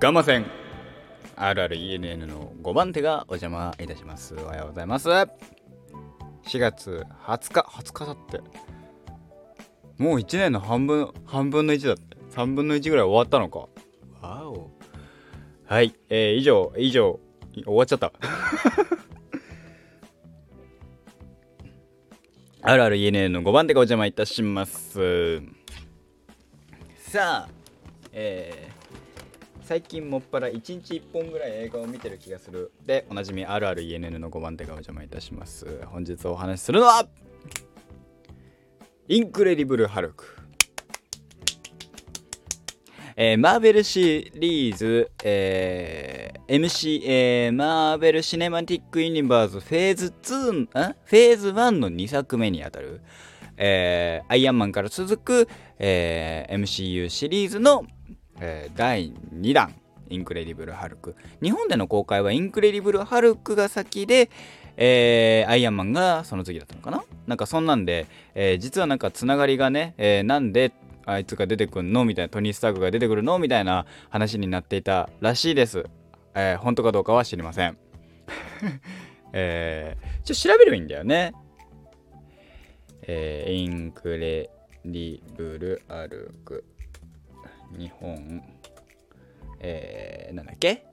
ガンマ線。RRENN の5番手がお邪魔いたします。おはようございます。4月20日20日だって。もう1年の半分半分の1だって。3分の1ぐらい終わったのか。わお。はい。えー、以上以上終わっちゃった。RRENN の5番手がお邪魔いたします。さあえー最近もっぱら1日1本ぐらい映画を見てる気がする。でおなじみ RRENN の5番手がお邪魔いたします。本日お話しするのはインクレディブル・ハルク。えー、マーベルシリーズ、えー、MC、えー、マーベル・シネマティック・ユニバースフェーズ2ん？フェーズ1の2作目にあたる、えー、アイアンマンから続く、えー、MCU シリーズのえー、第2弾インクレディブル・ハルク。日本での公開はインクレディブル・ハルクが先で、えー、アイアンマンがその次だったのかな？なんかそんなんで、えー、実はなんかつながりがね、えー、なんであいつが出てくんの？みたいなトニー・スタークが出てくるの？みたいな話になっていたらしいです、えー、本当かどうかは知りません。えー、ちょっと調べればいいんだよね。えー、インクレディブル・ハルク。日本、えー、なんだっけ？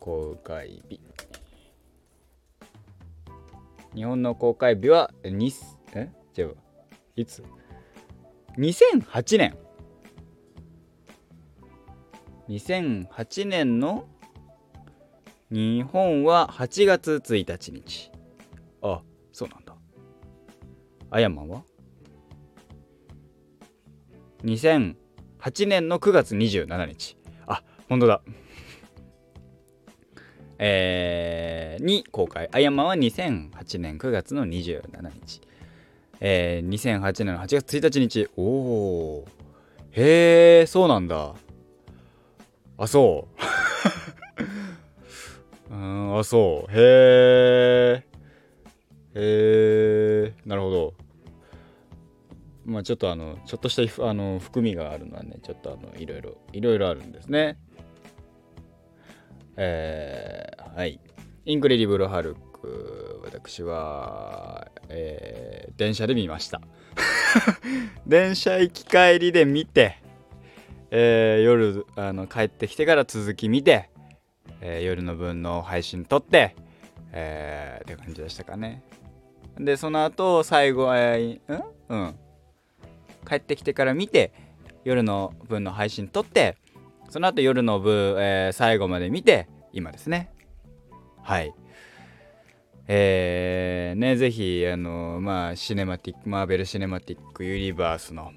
公開日。日本の公開日は、にえ？違う。いつ ?2008 年。2008年の日本は8月1日日。あ、そうなんだ。アヤマンは？2000 8年の9月27日。あ、本当だ。えー、に公開。アイアンマンは2008年9月の27日。えー、2008年の8月1日。おお。へえ、そうなんだ。あ、そう。うん、あ、そう。へえ。へえ、なるほど。まあちょっとあのちょっとしたあの含みがあるのはねちょっとあのいろいろいろいろあるんですね。えー、はい。インクレディブル・ハルク私は、えー、電車で見ました。電車行き帰りで見て、えー、夜あの帰ってきてから続き見て、えー、夜の分の配信撮って、えー、って感じでしたかね。でその後最後、えー、うん？うん。帰ってきてから見て夜の分の配信撮ってその後夜の分、えー、最後まで見て今ですね。はい。えー、ねぜひあのまあシネマティックマーベル・シネマティック・ユニバースの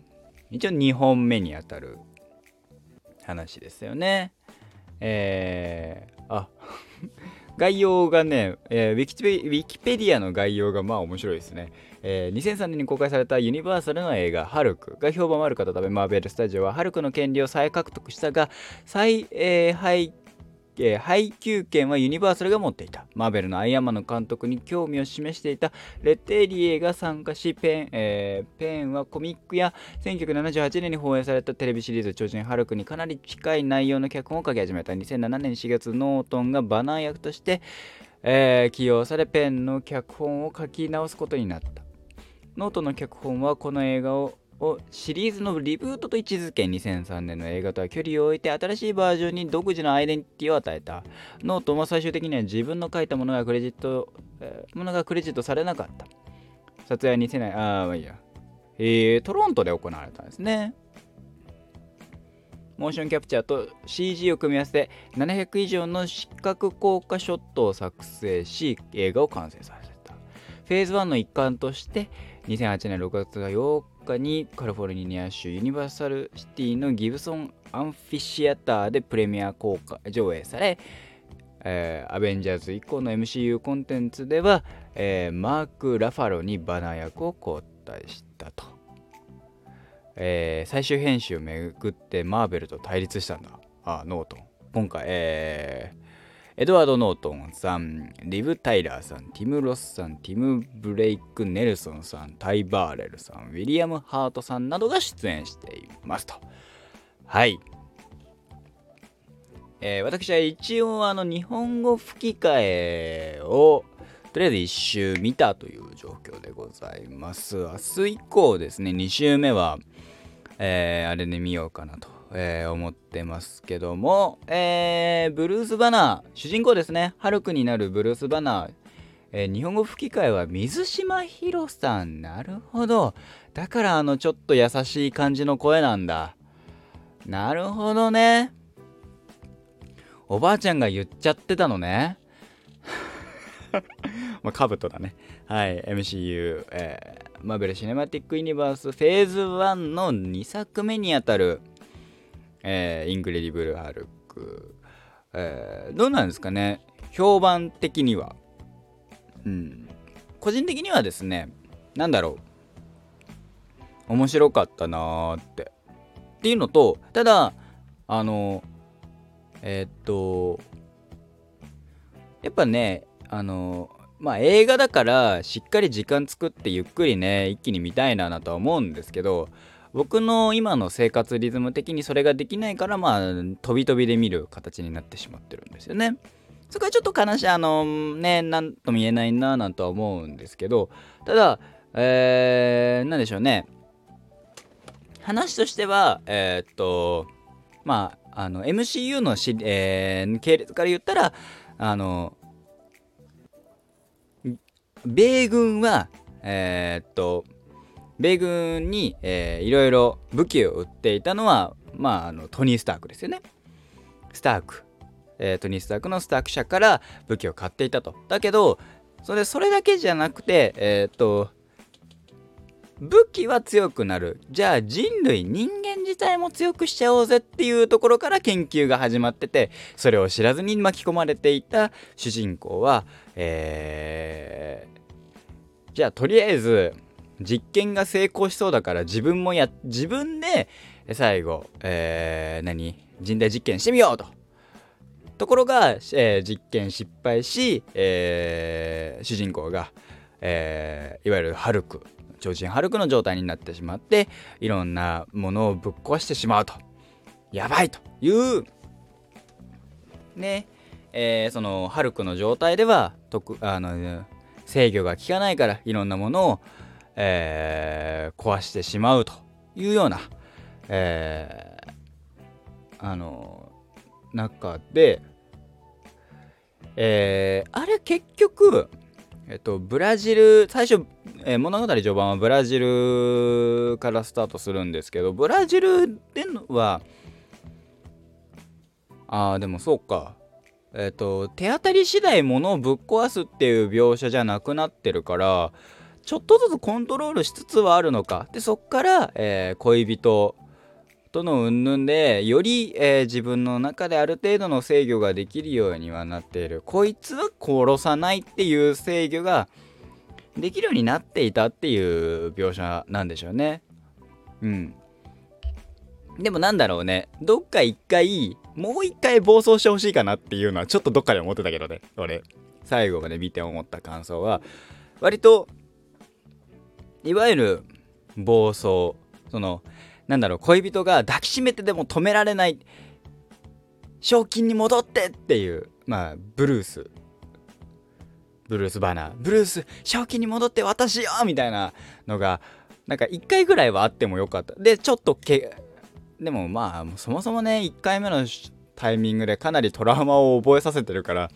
一応2本目にあたる話ですよね。えー、あ 概要がね、えー、ウィキペディアの概要がまあ面白いですね。えー、2003年に公開されたユニバーサルの映画「ハルク」が評判悪かったためマーベル・スタジオはハルクの権利を再獲得したが再、えー、配えー、配給権はユニバーサルが持っていた。マーベルのアイアンマンの監督に興味を示していたレッテリエが参加し、ペン、えー、ペンはコミックや1978年に放映されたテレビシリーズ超人ハルクにかなり近い内容の脚本を書き始めた。2007年4月、ノートンがバナー役として、えー、起用され、ペンの脚本を書き直すことになった。ノートンの脚本はこの映画ををシリーズのリブートと位置づけ2003年の映画とは距離を置いて新しいバージョンに独自のアイデンティティを与えたノートンは最終的には自分の書いたものがクレジット、えー、ものがクレジットされなかった。撮影は2000年ああまあいいや。えー、トロントで行われたんですね。モーションキャプチャーと CG を組み合わせて700以上の視覚効果ショットを作成し映画を完成させた。フェーズ1の一環として2008年6月8日にカリフォルニア州ユニバーサルシティのギブソンアンフィシアターでプレミア公開上映され、えー、アベンジャーズ以降の MCU コンテンツでは、えー、マーク・ラファロにバナー役を交代したと、えー、最終編集をめぐってマーベルと対立したんだ。あノートン。今回、えーエドワード・ノートンさん、リブ・タイラーさん、ティム・ロスさん、ティム・ブレイク・ネルソンさん、タイ・バーレルさん、ウィリアム・ハートさんなどが出演していますと。はい。えー、私は一応あの日本語吹き替えをとりあえず1周見たという状況でございます。明日以降ですね、2週目は、えー、あれで見ようかなと、えー、思ってますけども、えー、ブルース・バナー、主人公ですね、ハルクになるブルース・バナー、え日本語吹き替えは水島ひろさん。なるほど。だからあのちょっと優しい感じの声なんだ。なるほどね。おばあちゃんが言っちゃってたのね。まあ、カブトだね。はい、MCU、えー、マーベル・シネマティック・ユニバースフェーズ1の2作目にあたる、えー、インクレディブル・ハルク、えー、どうなんですかね？評判的には。うん。個人的にはですね、なんだろう。面白かったなーって。っていうのと、ただ、あの、えー、っと、やっぱね、あの、まあ映画だからしっかり時間作ってゆっくりね一気に見たいななとは思うんですけど僕の今の生活リズム的にそれができないからまあ飛び飛びで見る形になってしまってるんですよね。そこはちょっと悲しいあのねなんとも言えないななんとは思うんですけどただえー、でしょうね話としてはえー、っとまああの MCU のし、えー、系列から言ったらあの米軍は、えー、っと、米軍に、えー、いろいろ武器を売っていたのは、まあ、あのトニー・スタークですよね。スターク。えー、トニー・スタークのスターク社から武器を買っていたと。だけど、それそれだけじゃなくて、えー、っと、武器は強くなる。じゃあ人類、人間自体も強くしちゃおうぜっていうところから研究が始まってて、それを知らずに巻き込まれていた主人公は、えじゃあとりあえず実験が成功しそうだから自分もや自分で最後、えー、何？人体実験してみようと。ところが、えー、実験失敗し、えー、主人公が、えー、いわゆるハルク超人ハルクの状態になってしまっていろんなものをぶっ壊してしまうとやばいというねえー、そのハルクの状態ではくあの制御が効かないからいろんなものを、えー、壊してしまうというような、えー、あの中で、えー、あれ結局、えっと、ブラジル最初、えー、物語序盤はブラジルからスタートするんですけどブラジルでのはああでもそうか。えっ、と手当たり次第物をぶっ壊すっていう描写じゃなくなってるからちょっとずつコントロールしつつはあるのか。でそっから、えー、恋人との云々でより、えー、自分の中である程度の制御ができるようにはなっている。こいつは殺さないっていう制御ができるようになっていたっていう描写なんでしょうね。うん。でもなんだろうね。どっか一回もう一回暴走してほしいかなっていうのはちょっとどっかで思ってたけどね俺。最後まで見て思った感想は。割といわゆる暴走そのなんだろう恋人が抱きしめてでも止められない賞金に戻ってっていうまあブルース。ブルースバナー。ブルース賞金に戻って私よみたいなのがなんか1回ぐらいはあってもよかった。でちょっとけでもまあそもそもね1回目のタイミングでかなりトラウマを覚えさせてるから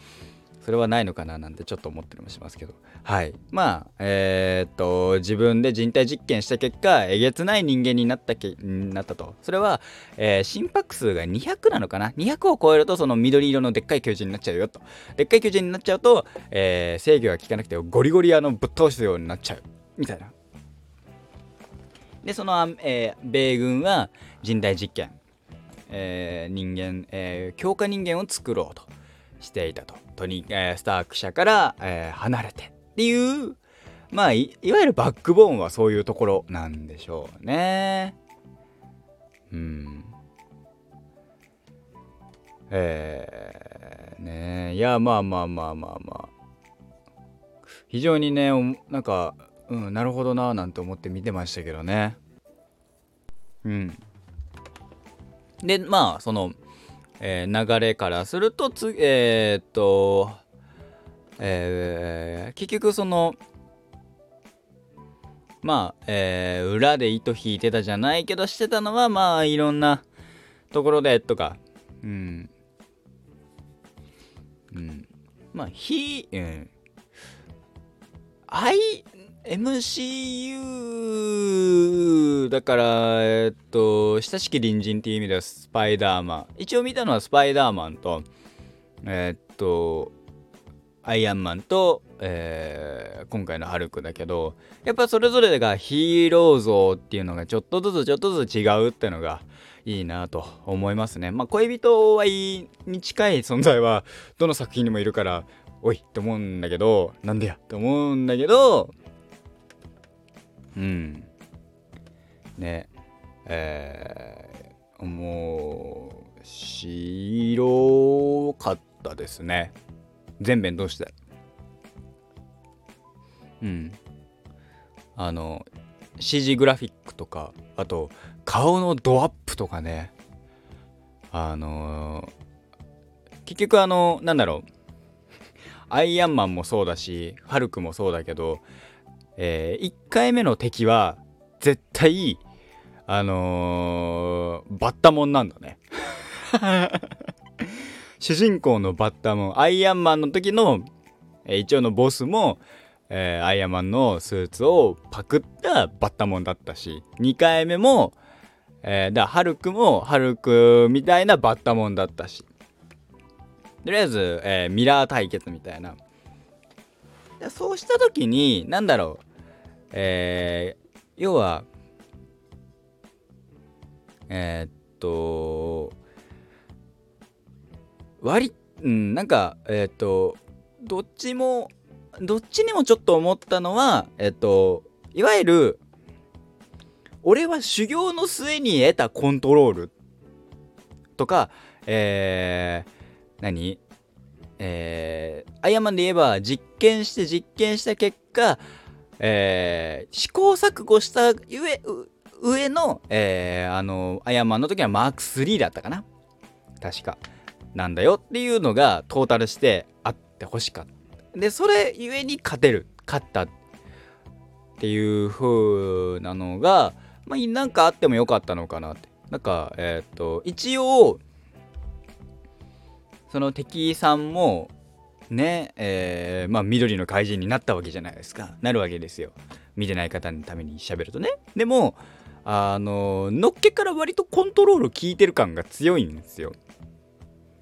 それはないのかななんてちょっと思ったりもしますけど。はい。まあえー、っと自分で人体実験した結果えげつない人間になったけなったと。それは、えー、心拍数が200なのかな？200を超えるとその緑色のでっかい巨人になっちゃうよと。でっかい巨人になっちゃうと、えー、制御が効かなくてゴリゴリあのぶっ通すようになっちゃう。みたいな。でその、えー、米軍は人体実験、えー、人間、えー、強化人間を作ろうと。していたと。トニえー、スターク社から、えー、離れてっていうまあいわゆるバックボーンはそういうところなんでしょうね。うん。えー、ね。いやまあまあまあまあまあ。非常にねなんかうんなるほどななんて思って見てましたけどね。うん。でまあそのえー、流れからするとつえー、っとえー、結局そのまあ、えー、裏で糸引いてたじゃないけどしてたのはまあいろんなところでとかうん。うん。まあひうん。い MCU だから、えっと、親しき隣人っていう意味ではスパイダーマン。一応見たのはスパイダーマンと、えっと、アイアンマンと、えー、今回のハルクだけど、やっぱそれぞれがヒーロー像っていうのがちょっとずつちょっとずつ違うっていうのがいいなと思いますね。まあ恋人はいに近い存在はどの作品にもいるから、おいって思うんだけど、なんでやって思うんだけど、うん。ね。えー、もう白かったですね。全編どうして？うん。あの CG グラフィックとかあと顔のドアップとかね。あのー、結局あのなんだろう。アイアンマンもそうだしハルクもそうだけどえー、1回目の敵は絶対あのー、バッタモンなんだね。主人公のバッタモンアイアンマンの時の、えー、一応のボスも、えー、アイアンマンのスーツをパクったバッタモンだったし2回目も、えー、だハルクもハルクみたいなバッタモンだったし。とりあえず、えー、ミラー対決みたいな。そうした時に何だろうえー、要はえー、っと割うんなんかえー、っとどっちもどっちにもちょっと思ったのはえっといわゆる俺は修行の末に得たコントロールとかえー、何？えー、アイアンマンで言えば実験して実験した結果えー、試行錯誤した上上の、えー、あのアイアンマンの時はマーク3だったかな。確か。なんだよ。っていうのがトータルしてあってほしかった。でそれゆえに勝てる。勝った。っていう風なのがまあかあってもよかったのかなって。なんかえっ、と一応その敵さんもねえー、まあ緑の怪人になったわけじゃないですか。なるわけですよ。見てない方のために喋るとね。でもあののっけから割とコントロール効いてる感が強いんですよ。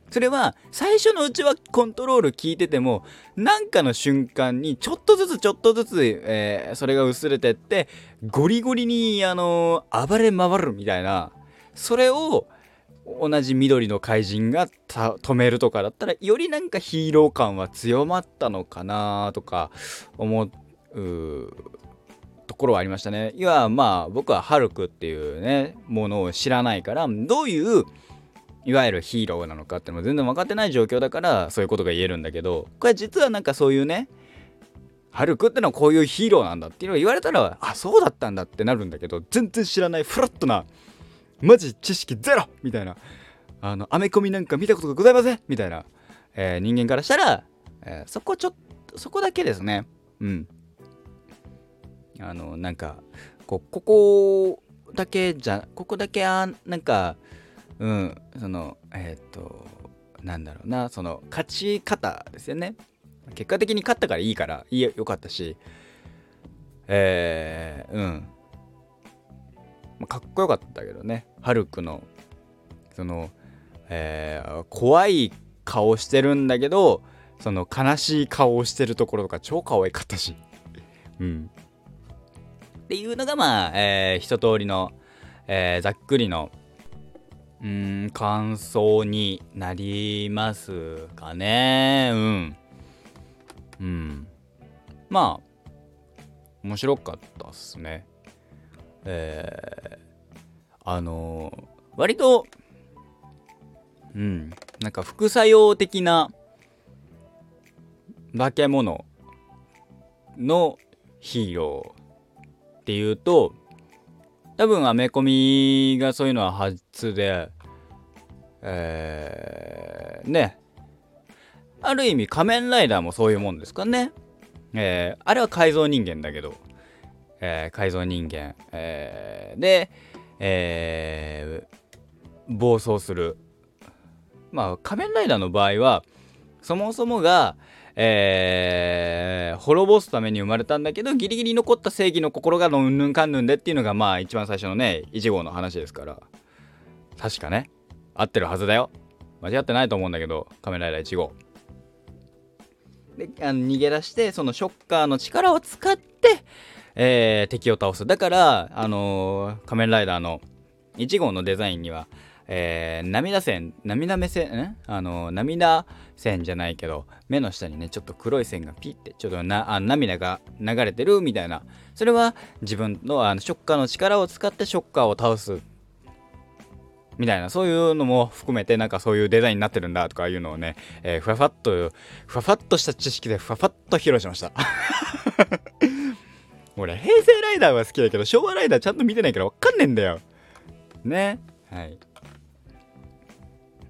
それは最初のうちはコントロール効いててもなんかの瞬間にちょっとずつちょっとずつ、えー、それが薄れてってゴリゴリにあの暴れ回るみたいなそれを同じ緑の怪人が止めるとかだったらよりなんかヒーロー感は強まったのかなとか思うところはありましたね。いやまあ僕はハルクっていうねものを知らないからどういういわゆるヒーローなのかってのも全然分かってない状況だからそういうことが言えるんだけどこれ実はなんかそういうねハルクってのはこういうヒーローなんだっていうのを言われたらあそうだったんだってなるんだけど全然知らないフラットなマジ知識ゼロみたいな、あの、アメコミなんか見たことがございませんみたいな、えー、人間からしたら、えー、そこちょっと、そこだけですね。うん。あの、なんか、こここだけじゃ、ここだけあ、なんか、うん、その、えっ、ー、と、なんだろうな、その、勝ち方ですよね。結果的に勝ったからいいから、いいよかったし、えー、うん。まあ、かっこよかったけどね。ハルクのその、えー、怖い顔してるんだけどその悲しい顔をしてるところとか超可愛かったし。うん。っていうのがまあ、えー、一通りの、えー、ざっくりのうん感想になりますかね。うん。うん。まあ面白かったっすね。えー、あのー、割と、うん、なんか副作用的な化け物のヒーローっていうと多分アメコミがそういうのは初でえー、ねある意味仮面ライダーもそういうもんですかね。えー、あれは改造人間だけど、えー、改造人間、えー、で、えー、暴走する。まあ仮面ライダーの場合はそもそもが、えー、滅ぼすために生まれたんだけどギリギリ残った正義の心がうんぬんかんぬんでっていうのがまあ一番最初のね1号の話ですから。確かね。合ってるはずだよ。間違ってないと思うんだけど仮面ライダー1号。であの逃げ出してそのショッカーの力を使って、えー、敵を倒す。だからあのー、仮面ライダーの1号のデザインにはえー、涙線涙目線あの涙線じゃないけど目の下にねちょっと黒い線がピッてちょっとなあ涙が流れてるみたいな。それは自分のあのショッカーの力を使ってショッカーを倒すみたいな、そういうのも含めて、なんかそういうデザインになってるんだとかいうのをね、えー、ふわふわっと、ふわふわっとした知識でふわふわっと披露しました。俺、平成ライダーは好きだけど、昭和ライダーちゃんと見てないからわかんねえんだよ。ね。はい。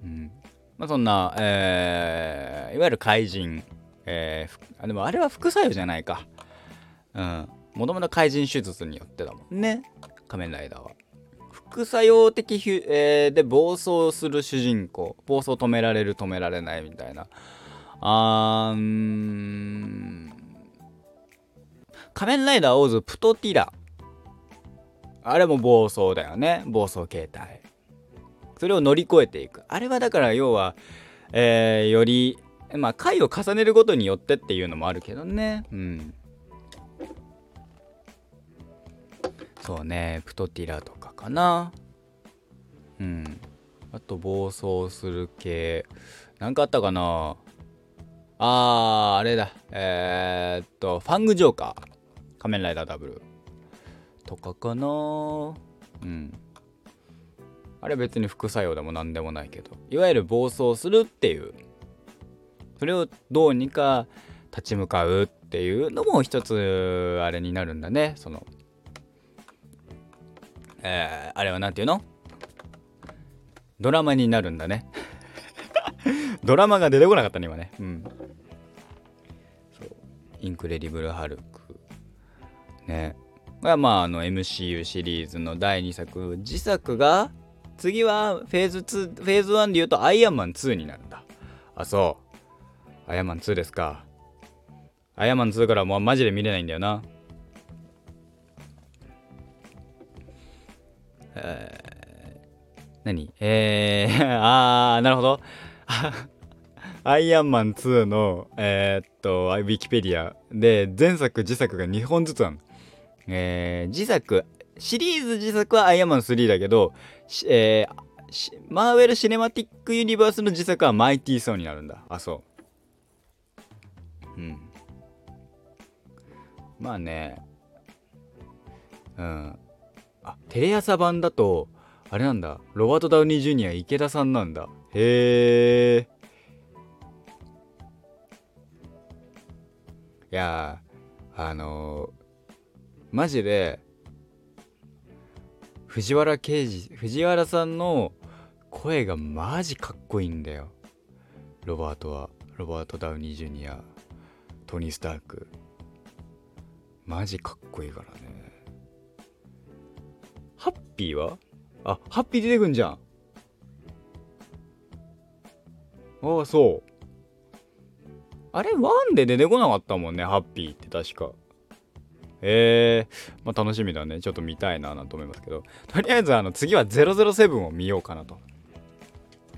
うん。まあ、そんな、えー、いわゆる怪人。えー、あでもあれは副作用じゃないか。うん。もともと怪人手術によってだもんね。仮面ライダーは。副作用的、えー、で暴走する主人公暴走止められる止められないみたいなあーん仮面ライダーオーズプトティラ。あれも暴走だよね。暴走形態。それを乗り越えていく。あれはだから要は、えー、よりまあ回を重ねることによってっていうのもあるけどね。うん。そうね。プトティラとかかな。うん。あと暴走する系。何かあったかな。あーあれだ。えー、っとファングジョーカー。仮面ライダーダブル。とかかな。うん。あれ別に副作用でも何でもないけど。いわゆる暴走するっていう。それをどうにか立ち向かうっていうのも一つあれになるんだね。そのえー、あれは何て言うの？ドラマになるんだね。ドラマが出てこなかったね今ね。うん。そう。インクレディブル・ハルクね。がまああの MCU シリーズの第2作自作が次はフェーズ2フェーズ1で言うとアイアンマン2になるんだ。あそう。アイアンマン2ですか。アイアンマン2からもうマジで見れないんだよな。えー、何？えー、あー、なるほど。アイアンマン2の、えー、っと、ウィキペディアで、前作、自作が2本ずつあるえー、自作、シリーズ自作はアイアンマン3だけど、えー、マーベル・シネマティック・ユニバースの自作はマイティー・ソーになるんだ。あ、そう。うん。まあね、うん。あテレ朝版だとあれなんだロバート・ダウニー・ジュニア池田さんなんだへえいやあの、マジで藤原刑事藤原さんの声がマジかっこいいんだよロバートはロバート・ダウニー・ジュニアトニー・スタークマジかっこいいからねハッピーは？あ、ハッピー出てくんじゃん。ああ、そう。あれ、ワンで出てこなかったもんね、ハッピーって確か。えー、まあ楽しみだね。ちょっと見たいななんて思いますけど。とりあえず、あの、次は007を見ようかなと。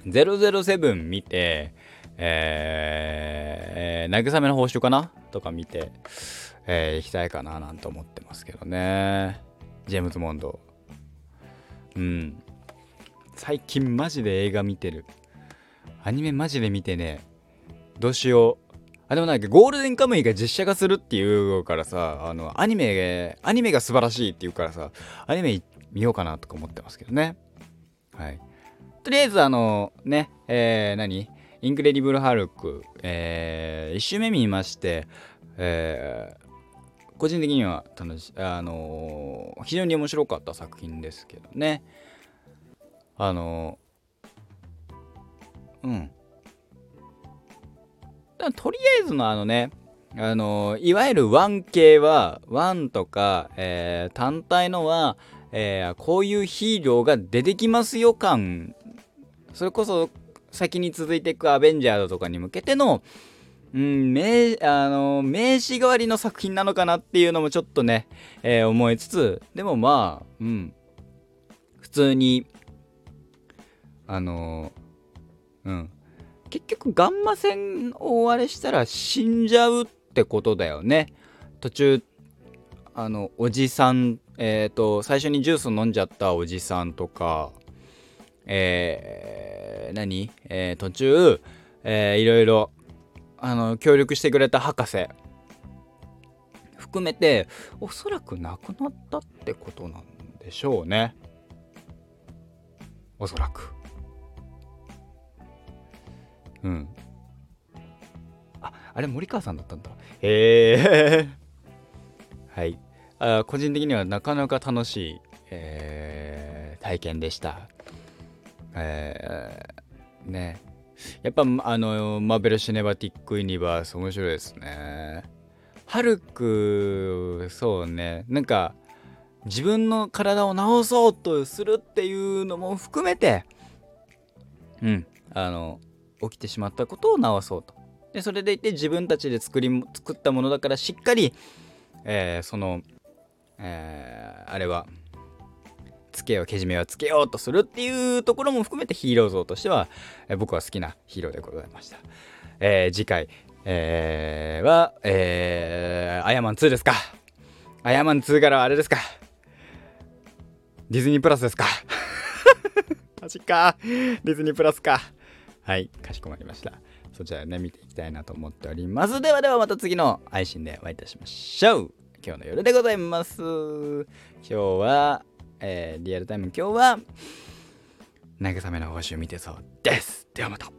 007見て、えー、慰めの報酬かなとか見て、えー、行きたいかななんて思ってますけどね。ジェームズ・モンド。うん最近マジで映画見てるアニメマジで見てねどうしようあでもなんかゴールデンカムイが実写化するっていうからさあのアニメアニメが素晴らしいっていうからさアニメ見ようかなとか思ってますけどね。はい。とりあえずあのねえー、何？インクレディブル・ハルク、えー、1周目見まして、え個人的には楽しあのー、非常に面白かった作品ですけどね。あのうん。とりあえずのあのねあのいわゆる1系は1とか、えー、単体のは、えー、こういうヒーローが出てきますよ感。それこそ先に続いていくアベンジャーズとかに向けてのうん、名、あの、名詞代わりの作品なのかなっていうのもちょっとね、えー、思いつつ、でもまあ、うん、普通に、あの、うん、結局ガンマ線をあれしたら死んじゃうってことだよね。途中、あの、おじさん、えっ、ー、と、最初にジュース飲んじゃったおじさんとか、えー、何？えー、途中、えー、いろいろあの協力してくれた博士。含めておそらく亡くなったってことなんでしょうね。おそらく。うん。ああれ森川さんだったんだ。へえ。はい。あ個人的にはなかなか楽しい、えー、体験でした。えー、ね。やっぱあのマーベル・シネマティック・ユニバース面白いですね。ハルクそうね。なんか自分の体を治そうとするっていうのも含めてうん。あの起きてしまったことを治そうと。でそれでいて自分たちで作り作ったものだからしっかり、えー、その、えー、あれはつけようけじめはつけようとするっていうところも含めてヒーロー像としては、えー、僕は好きなヒーローでございました、え、次回、え、は、えー、アヤマン2ですか。アヤマン2からあれですか。ディズニープラスですか。マジか。ディズニープラスか。はい、かしこまりました。そちらね、見ていきたいなと思っております。ではではまた次の配信でお会いいたしましょう。今日の夜でございます。今日は、えー、リアルタイム今日は、慰めの報酬見てそうです。ではまた。